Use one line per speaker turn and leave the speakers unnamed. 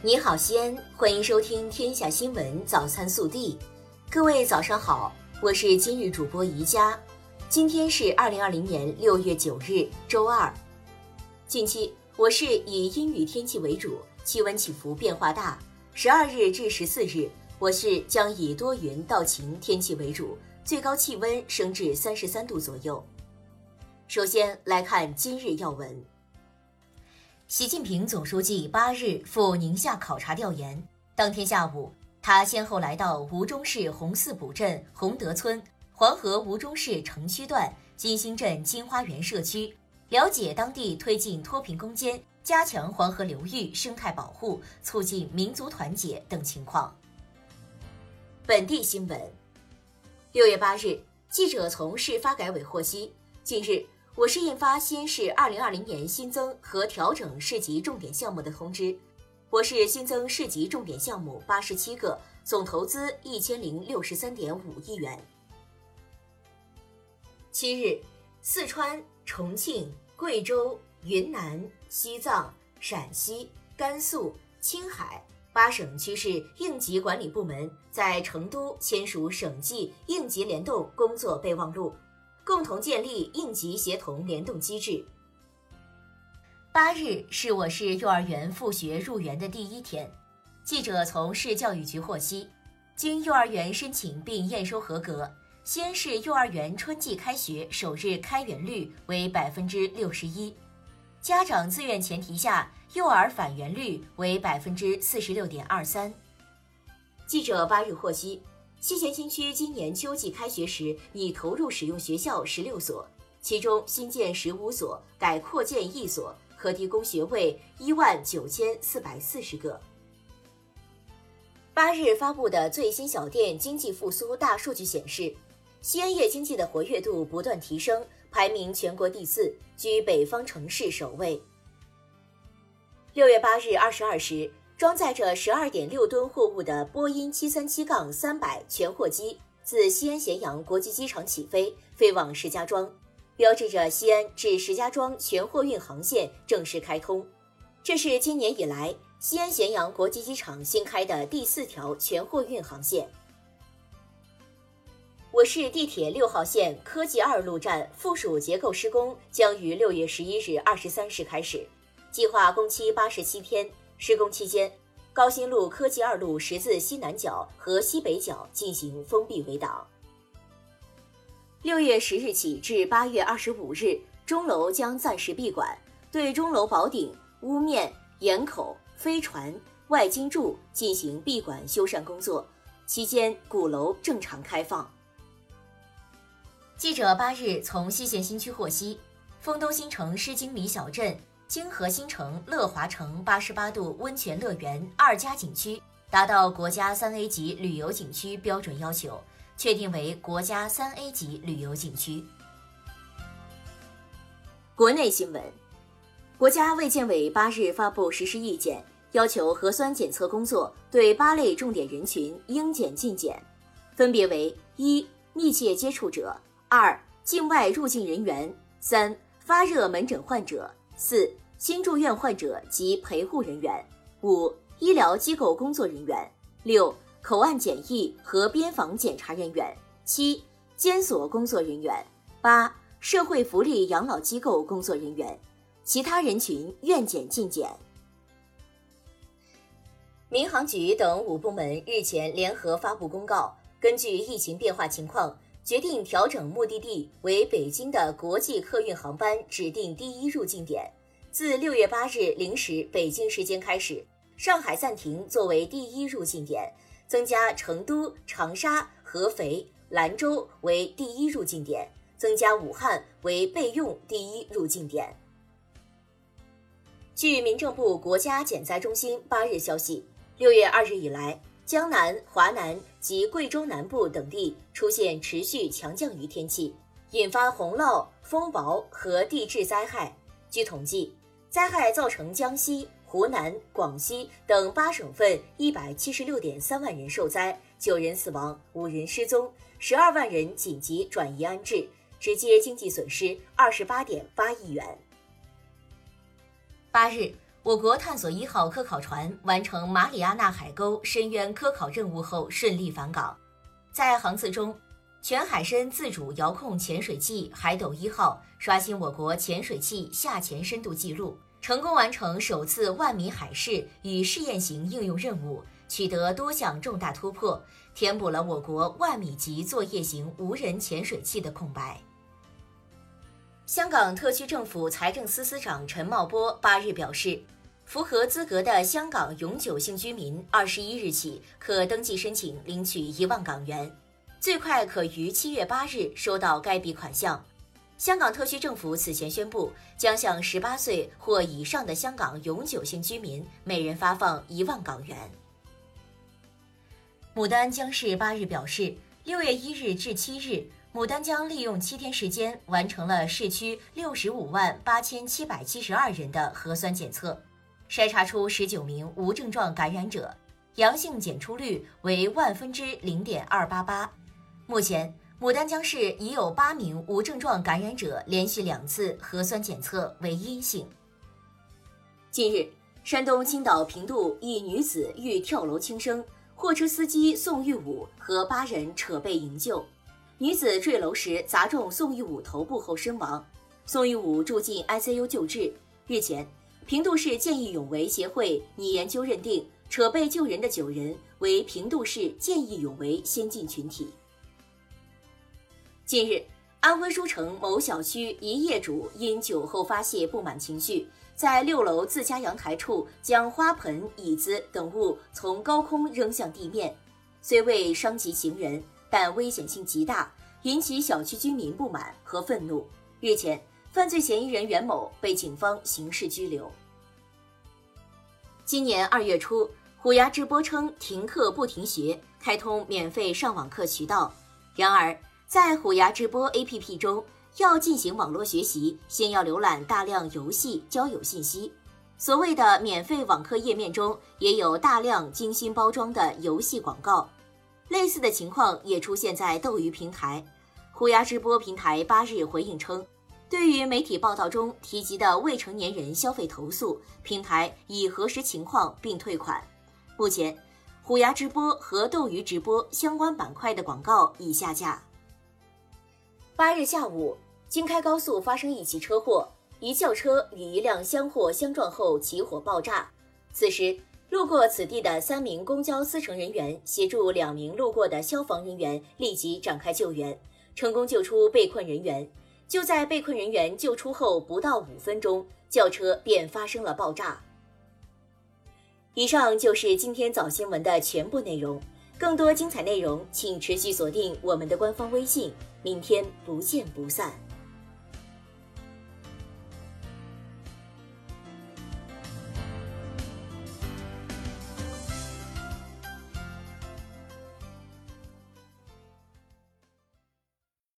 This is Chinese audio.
你好，西安，欢迎收听《天下新闻早餐速递》。各位早上好，我是今日主播宜佳。今天是二零二零年六月九日，周二。近期我市以阴雨天气为主，气温起伏变化大。十二日至十四日，我市将以多云到晴天气为主，最高气温升至三十三度左右。首先来看今日要闻。习近平总书记八日赴宁夏考察调研，当天下午，他先后来到吴忠市红四堡镇洪德村、黄河吴忠市城区段金星镇金花园社区，了解当地推进脱贫攻坚、加强黄河流域生态保护、促进民族团结等情况。本地新闻，六月八日，记者从市发改委获悉，近日。我市印发新市二零二零年新增和调整市级重点项目的通知，我市新增市级重点项目八十七个，总投资一千零六十三点五亿元。七日，四川、重庆、贵州、云南、西藏、陕西、甘肃、青海八省区市应急管理部门在成都签署省际应急联动工作备忘录。共同建立应急协同联动机制。八日是我市幼儿园复学入园的第一天，记者从市教育局获悉，经幼儿园申请并验收合格，西安市幼儿园春季开学首日开园率为百分之六十一，家长自愿前提下，幼儿返园率为百分之四十六点二三。记者八日获悉。西咸新区今年秋季开学时已投入使用学校十六所，其中新建十五所，改扩建一所，可提供学位一万九千四百四十个。八日发布的最新小店经济复苏大数据显示，西安夜经济的活跃度不断提升，排名全国第四，居北方城市首位。六月八日二十二时。装载着十二点六吨货物的波音七三七杠三百全货机自西安咸阳国际机场起飞，飞往石家庄，标志着西安至石家庄全货运航线正式开通。这是今年以来西安咸阳国际机场新开的第四条全货运航线。我市地铁六号线科技二路站附属结构施工将于六月十一日二十三时开始，计划工期八十七天。施工期间，高新路科技二路十字西南角和西北角进行封闭围挡。六月十日起至八月二十五日，钟楼将暂时闭馆，对钟楼宝顶、屋面、檐口、飞船、外金柱进行闭馆修缮工作。期间，鼓楼正常开放。记者八日从西咸新区获悉，丰东新城诗经里小镇。京河新城乐华城八十八度温泉乐园二家景区达到国家三 A 级旅游景区标准要求，确定为国家三 A 级旅游景区。国内新闻，国家卫健委八日发布实施意见，要求核酸检测工作对八类重点人群应检尽检，分别为：一、密切接触者；二、境外入境人员；三、发热门诊患者。四、新住院患者及陪护人员；五、医疗机构工作人员；六、口岸检疫和边防检查人员；七、监所工作人员；八、社会福利养老机构工作人员。其他人群愿检尽检。民航局等五部门日前联合发布公告，根据疫情变化情况。决定调整目的地为北京的国际客运航班指定第一入境点，自六月八日零时北京时间开始，上海暂停作为第一入境点，增加成都、长沙、合肥、兰州为第一入境点，增加武汉为备用第一入境点。据民政部国家减灾中心八日消息，六月二日以来。江南、华南及贵州南部等地出现持续强降雨天气，引发洪涝、风雹和地质灾害。据统计，灾害造成江西、湖南、广西等八省份一百七十六点三万人受灾，九人死亡，五人失踪，十二万人紧急转移安置，直接经济损失二十八点八亿元。八日。我国探索一号科考船完成马里亚纳海沟深渊科考任务后顺利返港。在航次中，全海深自主遥控潜水器“海斗一号”刷新我国潜水器下潜深度记录，成功完成首次万米海试与试验型应用任务，取得多项重大突破，填补了我国万米级作业型无人潜水器的空白。香港特区政府财政司司长陈茂波八日表示，符合资格的香港永久性居民，二十一日起可登记申请领取一万港元，最快可于七月八日收到该笔款项。香港特区政府此前宣布，将向十八岁或以上的香港永久性居民每人发放一万港元。牡丹江市八日表示，六月一日至七日。牡丹江利用七天时间完成了市区六十五万八千七百七十二人的核酸检测，筛查出十九名无症状感染者，阳性检出率为万分之零点二八八。目前，牡丹江市已有八名无症状感染者连续两次核酸检测为阴性。近日，山东青岛平度一女子欲跳楼轻生，货车司机宋玉武和八人扯背营救。女子坠楼时砸中宋玉武头部后身亡，宋玉武住进 ICU 救治。日前，平度市见义勇为协会拟研究认定扯背救人的九人为平度市见义勇为先进群体。近日，安徽舒城某小区一业主因酒后发泄不满情绪，在六楼自家阳台处将花盆、椅子等物从高空扔向地面，虽未伤及行人。但危险性极大，引起小区居民不满和愤怒。日前，犯罪嫌疑人袁某被警方刑事拘留。今年二月初，虎牙直播称停课不停学，开通免费上网课渠道。然而，在虎牙直播 APP 中，要进行网络学习，先要浏览大量游戏、交友信息。所谓的免费网课页面中，也有大量精心包装的游戏广告。类似的情况也出现在斗鱼平台，虎牙直播平台八日回应称，对于媒体报道中提及的未成年人消费投诉，平台已核实情况并退款。目前，虎牙直播和斗鱼直播相关板块的广告已下架。八日下午，京开高速发生一起车祸，一轿车与一辆厢货相撞后起火爆炸，此时。路过此地的三名公交司乘人员协助两名路过的消防人员立即展开救援，成功救出被困人员。就在被困人员救出后不到五分钟，轿车便发生了爆炸。以上就是今天早新闻的全部内容，更多精彩内容请持续锁定我们的官方微信，明天不见不散。